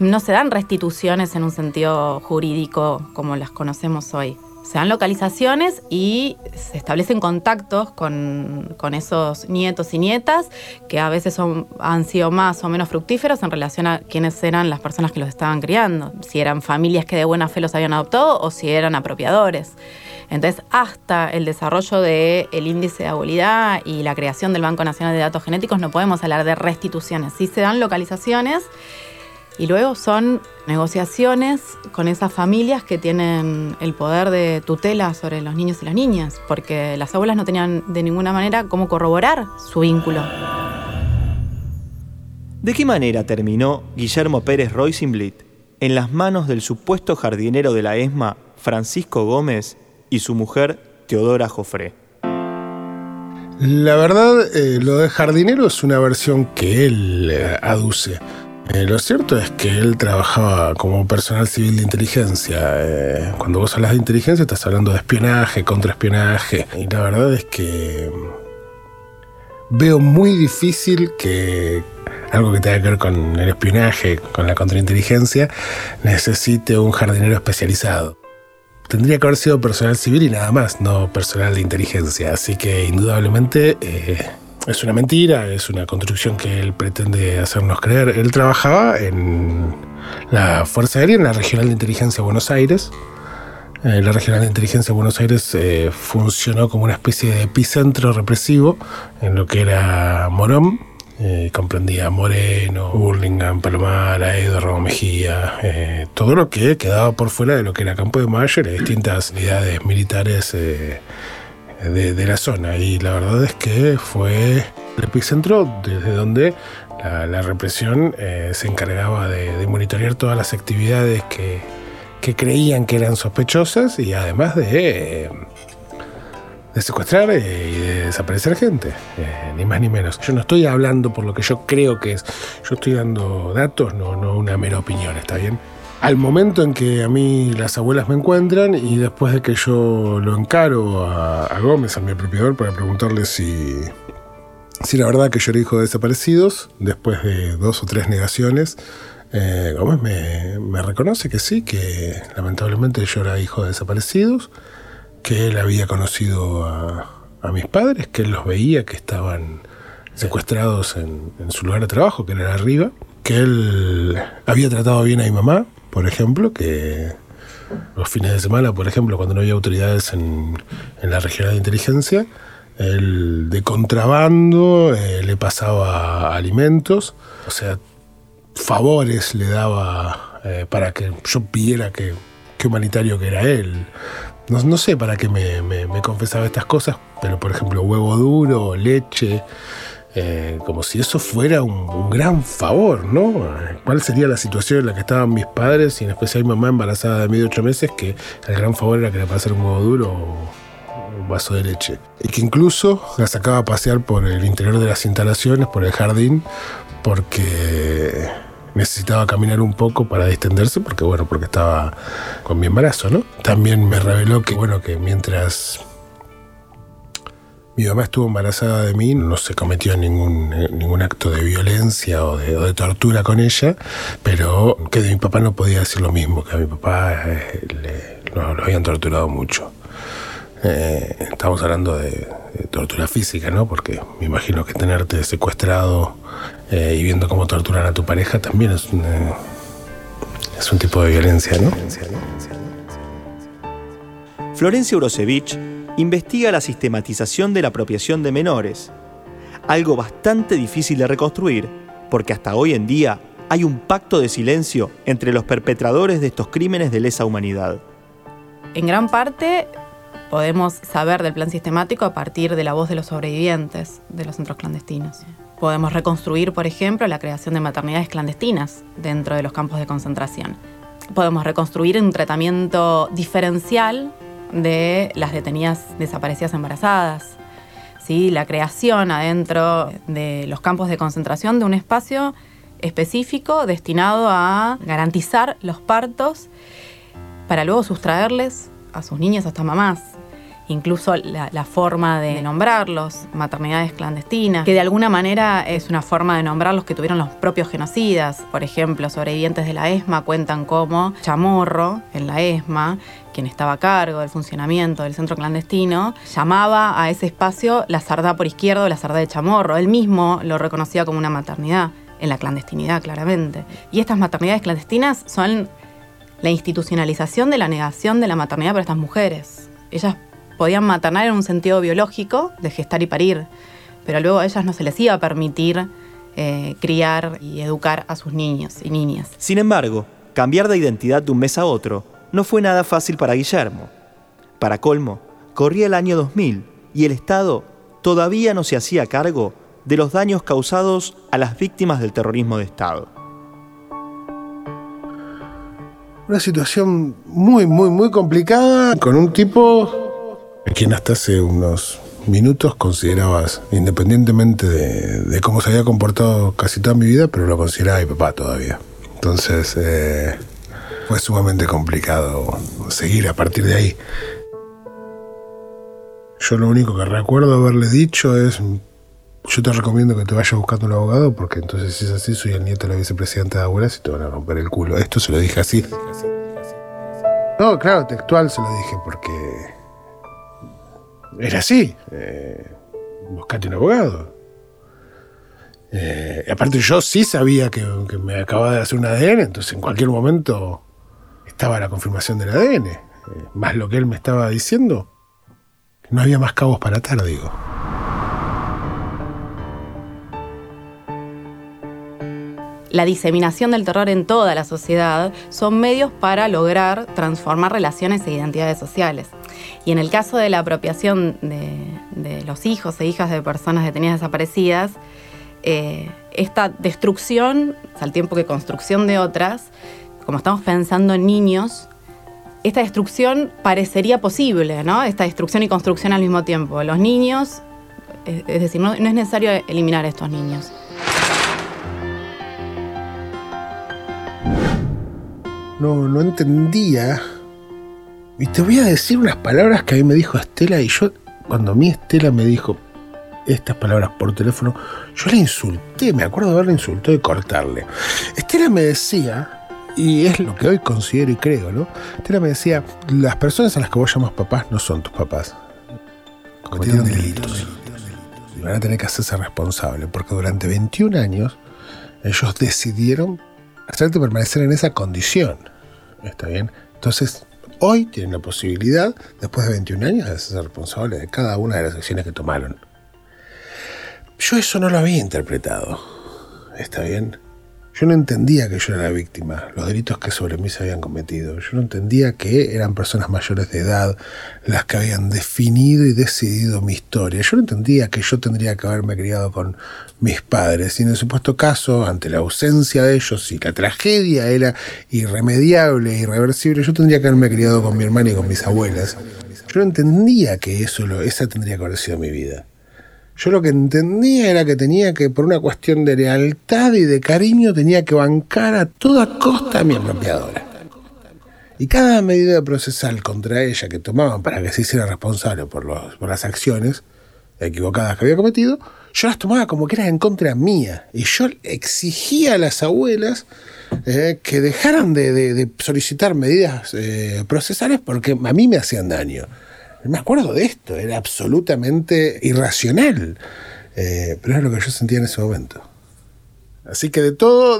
Speaker 4: no se dan restituciones en un sentido jurídico como las conocemos hoy. Se dan localizaciones y se establecen contactos con, esos nietos y nietas que a veces son, han sido más o menos fructíferos en relación a quiénes eran las personas que los estaban criando, si eran familias que de buena fe los habían adoptado o si eran apropiadores. Entonces, hasta el desarrollo del índice de abuelidad y la creación del Banco Nacional de Datos Genéticos no podemos hablar de restituciones. Sí se dan localizaciones y luego son negociaciones con esas familias que tienen el poder de tutela sobre los niños y las niñas, porque las abuelas no tenían de ninguna manera cómo corroborar su vínculo.
Speaker 1: ¿De qué manera terminó Guillermo Pérez Roisenblit en las manos del supuesto jardinero de la ESMA, Francisco Gómez, y su mujer, Teodora Jofré?
Speaker 5: La verdad, eh, lo de jardinero es una versión que él eh, aduce. Eh, lo cierto es que él trabajaba como personal civil de inteligencia. Eh, cuando vos hablas de inteligencia estás hablando de espionaje, contraespionaje. Y la verdad es que veo muy difícil que algo que tenga que ver con el espionaje, con la contrainteligencia, necesite un jardinero especializado. tendría que haber sido personal civil y nada más, no personal de inteligencia. Así que indudablemente eh, es una mentira, es una construcción que él pretende hacernos creer. Él trabajaba en la Fuerza Aérea, en la Regional de Inteligencia de Buenos Aires. Eh, la Regional de Inteligencia de Buenos Aires eh, funcionó como una especie de epicentro represivo en lo que era Morón. Eh, comprendía Moreno, Burlingame, Palomar, Aedo, Ramos Mejía, todo lo que quedaba por fuera de lo que era Campo de Mayo y las distintas unidades militares de, la zona. Y la verdad es que fue el epicentro desde donde la, represión eh, se encargaba de, monitorear todas las actividades que, creían que eran sospechosas y además de, de secuestrar eh, y de desaparecer gente, eh, ni más ni menos. Yo no estoy hablando por lo que yo creo que es, yo estoy dando datos, no, no una mera opinión, ¿está bien? Al momento en que a mí las abuelas me encuentran y después de que yo lo encaro a, Gómez, a mi apropiador, para preguntarle si, si la verdad que yo era hijo de desaparecidos, después de dos o tres negaciones, eh, Gómez me, reconoce que sí, que lamentablemente yo era hijo de desaparecidos, que él había conocido a, mis padres, que él los veía que estaban secuestrados en, en su lugar de trabajo, que era arriba, que él había tratado bien a mi mamá, por ejemplo, que los fines de semana, por ejemplo, cuando no había autoridades en, la región de inteligencia, el de contrabando eh, le pasaba alimentos, o sea, favores le daba eh, para que yo pidiera que, humanitario que era él. No, sé para qué me, me confesaba estas cosas, pero por ejemplo, huevo duro, leche, eh, como si eso fuera un, gran favor, ¿no? ¿Cuál sería la situación en la que estaban mis padres y en especial mi mamá embarazada de de ocho meses que el gran favor era que le pasara un huevo duro o un vaso de leche? Y que incluso la sacaba a pasear por el interior de las instalaciones, por el jardín, porque necesitaba caminar un poco para distenderse porque bueno, porque estaba con mi embarazo, ¿no? También me reveló que bueno, que mientras mi mamá estuvo embarazada de mí, no se cometió ningún, eh, ningún acto de violencia o de, tortura con ella, pero que de mi papá no podía decir lo mismo, que a mi papá eh, lo, habían torturado mucho. Eh, estamos hablando de, tortura física, ¿no? Porque me imagino que tenerte secuestrado y viendo cómo torturan a tu pareja también es un, es un tipo de violencia, ¿no?
Speaker 1: Florencia Urosevich investiga la sistematización de la apropiación de menores, algo bastante difícil de reconstruir porque hasta hoy en día hay un pacto de silencio entre los perpetradores de estos crímenes de lesa humanidad.
Speaker 4: En gran parte podemos saber del plan sistemático a partir de la voz de los sobrevivientes de los centros clandestinos. Podemos reconstruir, por ejemplo, la creación de maternidades clandestinas dentro de los campos de concentración. Podemos reconstruir un tratamiento diferencial de las detenidas desaparecidas embarazadas. ¿sí? La creación adentro de los campos de concentración de un espacio específico destinado a garantizar los partos para luego sustraerles a sus niñas, hasta mamás, incluso la, forma de nombrarlos, maternidades clandestinas, que de alguna manera es una forma de nombrarlos que tuvieron los propios genocidas. Por ejemplo, sobrevivientes de la ESMA cuentan como Chamorro en la ESMA, quien estaba a cargo del funcionamiento del centro clandestino, llamaba a ese espacio la Sardá por izquierdo, la Sardá de Chamorro. Él mismo lo reconocía como una maternidad, en la clandestinidad claramente. Y estas maternidades clandestinas son la institucionalización de la negación de la maternidad para estas mujeres. Ellas podían maternar en un sentido biológico, de gestar y parir, pero luego a ellas no se les iba a permitir eh, criar y educar a sus niños y niñas.
Speaker 1: Sin embargo, cambiar de identidad de un mes a otro no fue nada fácil para Guillermo. Para colmo, corría el año 2000 y el Estado todavía no se hacía cargo de los daños causados a las víctimas del terrorismo de Estado.
Speaker 5: Una situación muy, muy, muy complicada con un tipo quien hasta hace unos minutos considerabas, independientemente de, cómo se había comportado casi toda mi vida, pero lo consideraba mi papá todavía. Entonces eh, fue sumamente complicado seguir a partir de ahí. Yo lo único que recuerdo haberle dicho es, yo te recomiendo que te vayas buscando un abogado porque entonces si es así soy el nieto de la vicepresidenta de Abuelas y te van a romper el culo. Esto se lo dije así. No, claro, textual se lo dije porque era así. Eh, buscate un abogado. Eh, aparte yo sí sabía que, que, me acababa de hacer un ADN, entonces en cualquier momento estaba la confirmación del ADN. Eh, más lo que él me estaba diciendo, no había más cabos para atar, digo.
Speaker 4: la diseminación del terror en toda la sociedad son medios para lograr transformar relaciones e identidades sociales. Y en el caso de la apropiación de, los hijos e hijas de personas detenidas desaparecidas, eh, esta destrucción, al tiempo que construcción de otras, como estamos pensando en niños, esta destrucción parecería posible, ¿no? Esta destrucción y construcción al mismo tiempo. Los niños, es decir, no, es necesario eliminar a estos niños.
Speaker 5: no, no entendía. Y te voy a decir unas palabras que a mí me dijo Estela y yo, cuando a mí Estela me dijo estas palabras por teléfono, yo la insulté, me acuerdo de haberla insultado y cortarle. Estela me decía, y es lo que hoy considero y creo, ¿no? Estela me decía, las personas a las que vos llamas papás no son tus papás. Cometieron delitos. Y van a tener que hacerse responsables, porque durante 21 años ellos decidieron hacerte permanecer en esa condición. ¿Está bien? Entonces, hoy tienen la posibilidad, después de 21 años, de ser responsables de cada una de las acciones que tomaron. Yo eso no lo había interpretado. ¿Está bien? Yo no entendía que yo era la víctima, los delitos que sobre mí se habían cometido. Yo no entendía que eran personas mayores de edad las que habían definido y decidido mi historia. Yo no entendía que yo tendría que haberme criado con mis padres. Y en el supuesto caso, ante la ausencia de ellos y la tragedia era irremediable, irreversible, yo tendría que haberme criado con mi hermana y con mis abuelas. Yo no entendía que eso, esa tendría que haber sido mi vida. Yo lo que entendía era que tenía que, por una cuestión de lealtad y de cariño, tenía que bancar a toda costa a mi apropiadora. Y cada medida procesal contra ella que tomaban para que se hiciera responsable por, los, por las acciones equivocadas que había cometido, yo las tomaba como que eran en contra mía. Y yo exigía a las abuelas eh, que dejaran de, solicitar medidas eh, procesales porque a mí me hacían daño me acuerdo de esto, era absolutamente irracional, eh, pero es lo que yo sentía en ese momento. Así que de todo,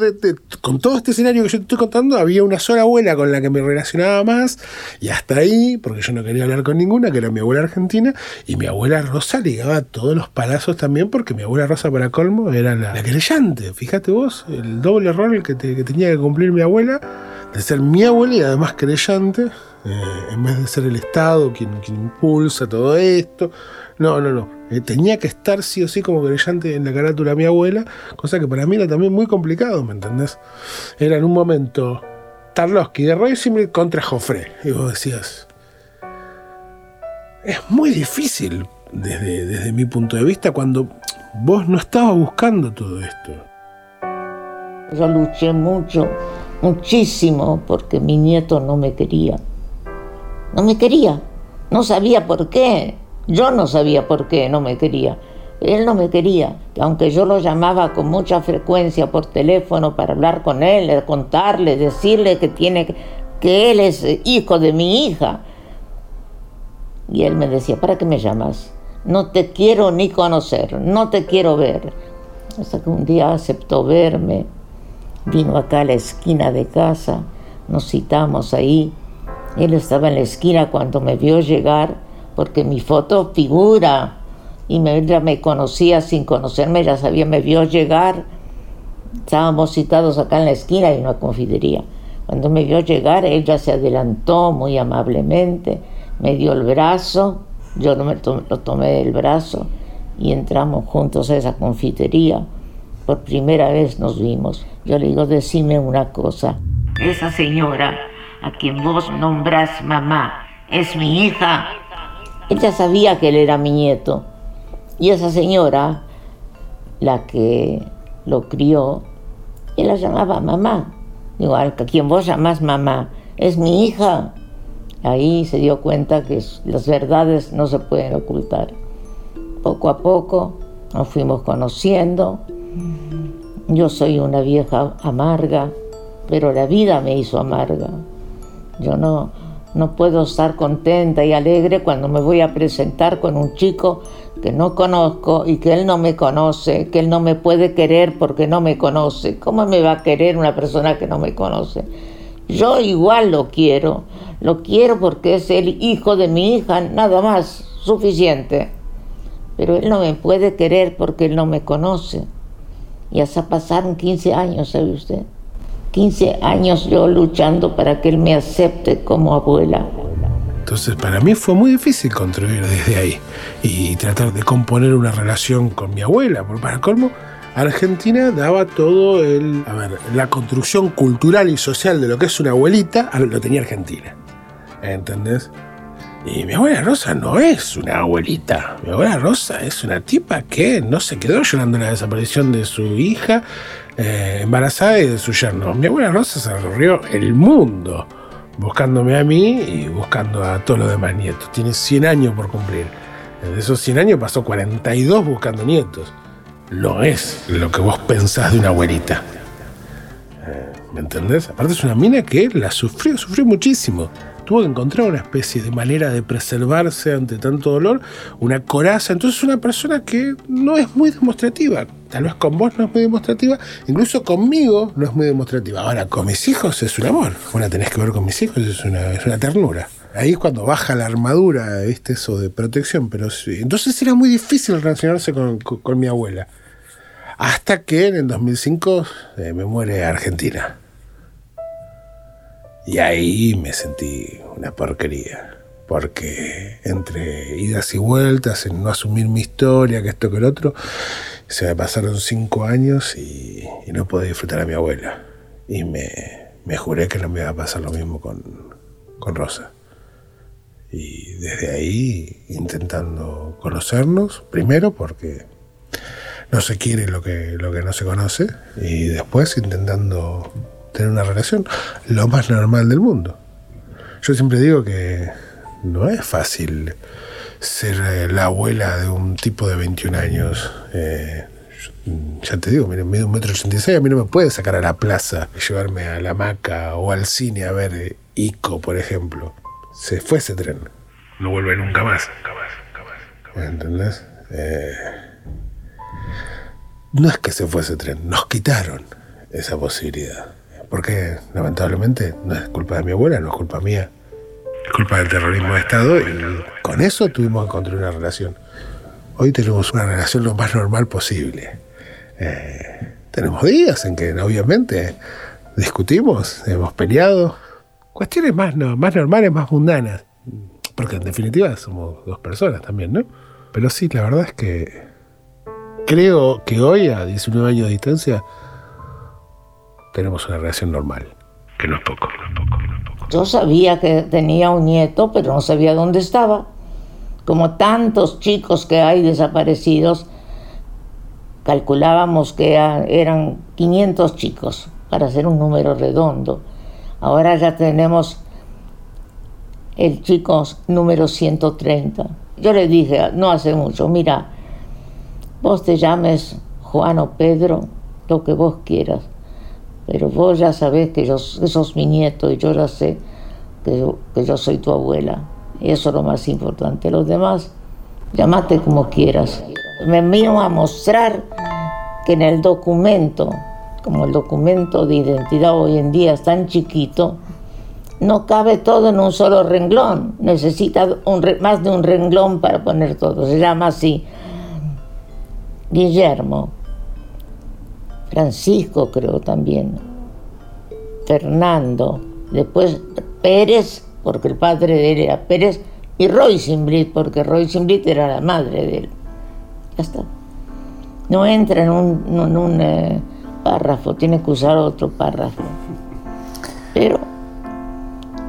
Speaker 5: con todo este escenario que yo te estoy contando, había una sola abuela con la que me relacionaba más, y hasta ahí, porque yo no quería hablar con ninguna, que era mi abuela argentina, y mi abuela Rosa ligaba todos los palazos también, porque mi abuela Rosa, para colmo, era la, la. Fíjate vos, el doble rol que tenía que cumplir mi abuela, de ser mi abuela y además querellante, eh, en vez de ser el Estado quien, impulsa todo esto. No, no, no. Eh, tenía que estar sí o sí como querellante en la carátula de mi abuela, cosa que para mí era también muy complicado, ¿me entendés? Era en un momento Tarlovsky de Roy contra Joffre. Y vos decías, es muy difícil desde, desde mi punto de vista cuando vos no estabas buscando todo esto.
Speaker 2: Yo luché mucho, muchísimo, porque mi nieto no me quería. No me quería. No sabía por qué. Yo no sabía por qué no me quería. Él no me quería, aunque yo lo llamaba con mucha frecuencia por teléfono para hablar con él, contarle, decirle que tiene que él es hijo de mi hija. Y él me decía, ¿para qué me llamas? No te quiero ni conocer, no te quiero ver. Hasta que un día aceptó verme, vino acá a la esquina de casa, nos citamos ahí él estaba en la esquina cuando me vio llegar, porque mi foto figura, y me, me conocía sin conocerme, ya sabía, me vio llegar. Estábamos citados acá en la esquina y una confitería. Cuando me vio llegar, ella se adelantó muy amablemente, me dio el brazo, yo lo tomé del brazo y entramos juntos a esa confitería. Por primera vez nos vimos. Yo le digo, decime una cosa. Esa señora a quien vos nombrás mamá, es mi hija. Ella sabía que él era mi nieto. Y esa señora, la que lo crió, él la llamaba mamá. Digo, a quien vos llamás mamá, es mi hija. Ahí se dio cuenta que las verdades no se pueden ocultar. Poco a poco nos fuimos conociendo. Yo soy una vieja amarga, pero la vida me hizo amarga. Yo no, No puedo estar contenta y alegre cuando me voy a presentar con un chico que no conozco y que él no me conoce, que él no me puede querer porque no me conoce. ¿Cómo me va a querer una persona que no me conoce? Yo igual lo quiero, lo quiero porque es el hijo de mi hija, nada más, suficiente. Pero él no me puede querer porque él no me conoce. Y hasta pasaron 15 años, ¿sabe usted? 15 años yo luchando para que él me acepte como abuela.
Speaker 5: Entonces para mí fue muy difícil construir desde ahí y tratar de componer una relación con mi abuela, porque para colmo Argentina daba todo el, a ver, la construcción cultural y social de lo que es una abuelita, lo tenía Argentina. ¿Entendés? Y mi abuela Rosa no es una abuelita. Mi abuela Rosa es una tipa que no se quedó llorando la desaparición de su hija eh, embarazada y de su yerno. Mi abuela Rosa se recorrió el mundo buscándome a mí y buscando a todos los demás nietos. Tiene 100 años por cumplir. De esos 100 años pasó 42 buscando nietos. No es lo que vos pensás de una abuelita. Eh, ¿Me entendés? Aparte es una mina que la sufrió, sufrió muchísimo tuvo que encontrar una especie de manera de preservarse ante tanto dolor, una coraza. Entonces es una persona que no es muy demostrativa. Tal vez con vos no es muy demostrativa, incluso conmigo no es muy demostrativa. Ahora, con mis hijos es un amor. Bueno, tenés que ver con mis hijos, es una, ternura. Ahí es cuando baja la armadura, ¿viste? Eso de protección. Pero. Entonces era muy difícil relacionarse con, mi abuela. Hasta que en el 2005 eh, me muere Argentina. Y ahí me sentí una porquería. Porque entre idas y vueltas, en no asumir mi historia, que esto que el otro, se me pasaron cinco años y, no pude disfrutar a mi abuela. Y me, me, juré que no me iba a pasar lo mismo con, con Rosa. Y desde ahí intentando conocernos, primero porque no se quiere lo que, lo que no se conoce, y después intentando tener una relación lo más normal del mundo. Yo siempre digo que no es fácil ser eh, la abuela de un tipo de 21 años. Eh, ya te digo, miren, mido un metro ochenta y seis, a mí no me puede sacar a la plaza, llevarme a la hamaca o al cine a ver eh, Ico, por ejemplo. Se fue ese tren. No vuelve nunca más. ¿Entendés? no es que se fue ese tren, nos quitaron esa posibilidad. Porque lamentablemente no es culpa de mi abuela, no es culpa mía. Es culpa del terrorismo de Estado y con eso tuvimos que construir una relación. Hoy tenemos una relación lo más normal posible. Eh, tenemos días en que obviamente discutimos, hemos peleado. Cuestiones más, más normales, más mundanas. Porque en definitiva somos dos personas también, ¿no? Pero sí, la verdad es que creo que hoy, a 19 años de distancia, tenemos una relación normal, que no es poco, no es poco, no es poco.
Speaker 2: Yo sabía que tenía un nieto, pero no sabía dónde estaba. Como tantos chicos que hay desaparecidos, calculábamos que eran 500 chicos, para hacer un número redondo. Ahora ya tenemos el chico número 130. Yo le dije, no hace mucho, mira, vos te llames Juan o Pedro, lo que vos quieras pero vos ya sabés que, yo, sos mi nieto y yo ya sé que yo, que soy tu abuela. Eso es lo más importante. Los demás, llámate como quieras. Me vino a mostrar que en el documento, como el documento de identidad hoy en día es tan chiquito, no cabe todo en un solo renglón. Necesita más de un renglón para poner todo. Se llama así. Guillermo, Francisco creo también, Fernando, después Pérez, porque el padre de él era Pérez, y Roy Simbrit, porque Roy Simbrit era la madre de él. Ya está. No entra en un, eh, párrafo, tiene que usar otro párrafo. Pero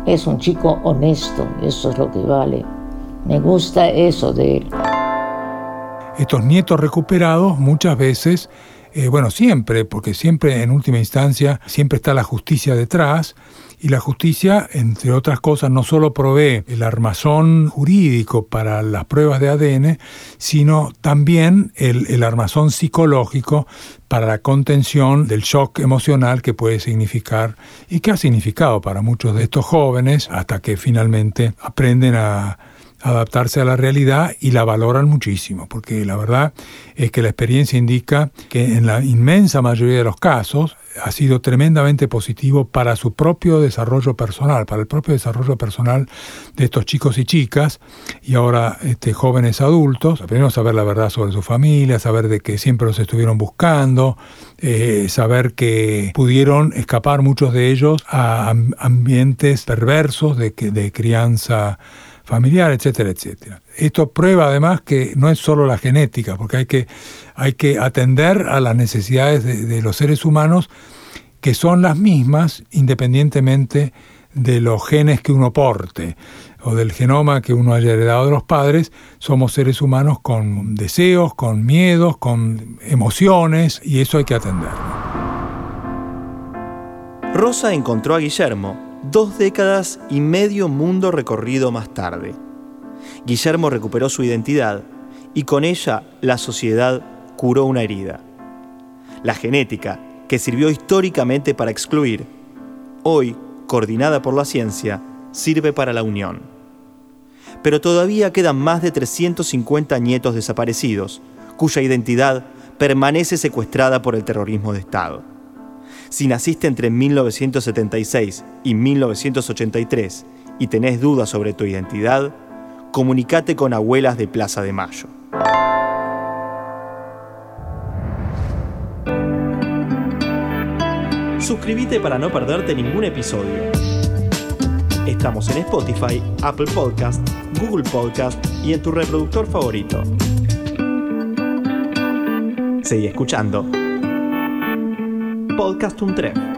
Speaker 2: es un chico honesto, eso es lo que vale. Me gusta eso de él.
Speaker 6: Estos nietos recuperados muchas veces eh, bueno, siempre, porque siempre en última instancia siempre está la justicia detrás Y la justicia, entre otras cosas, no solo provee el armazón jurídico para las pruebas de ADN, sino también el, el armazón psicológico para la contención del shock emocional que puede significar y que ha significado para muchos de estos jóvenes hasta que finalmente aprenden a adaptarse a la realidad y la valoran muchísimo, porque la verdad es que la experiencia indica que en la inmensa mayoría de los casos ha sido tremendamente positivo para su propio desarrollo personal, para el propio desarrollo personal de estos chicos y chicas, y ahora este, jóvenes adultos, primero saber la verdad sobre su familia, saber de que siempre los estuvieron buscando, eh, saber que pudieron escapar muchos de ellos a ambientes perversos de, de crianza familiar, etcétera, etcétera. Esto prueba además que no es solo la genética, porque hay que, hay que atender a las necesidades de, los seres humanos que son las mismas independientemente de los genes que uno porte o del genoma que uno haya heredado de los padres, somos seres humanos con deseos, con miedos, con emociones y eso hay que atenderlo.
Speaker 1: Rosa encontró a Guillermo dos décadas y medio mundo recorrido más tarde. Guillermo recuperó su identidad y con ella la sociedad curó una herida. La genética, que sirvió históricamente para excluir, hoy, coordinada por la ciencia, sirve para la unión. Pero todavía quedan más de 350 nietos desaparecidos, cuya identidad permanece secuestrada por el terrorismo de Estado. Si naciste entre 1976 y 1983 y tenés dudas sobre tu identidad, comunicate con abuelas de Plaza de Mayo. Suscríbete para no perderte ningún episodio. Estamos en Spotify, Apple Podcast, Google Podcast y en tu reproductor favorito. Seguí escuchando. Podcast Un Tren.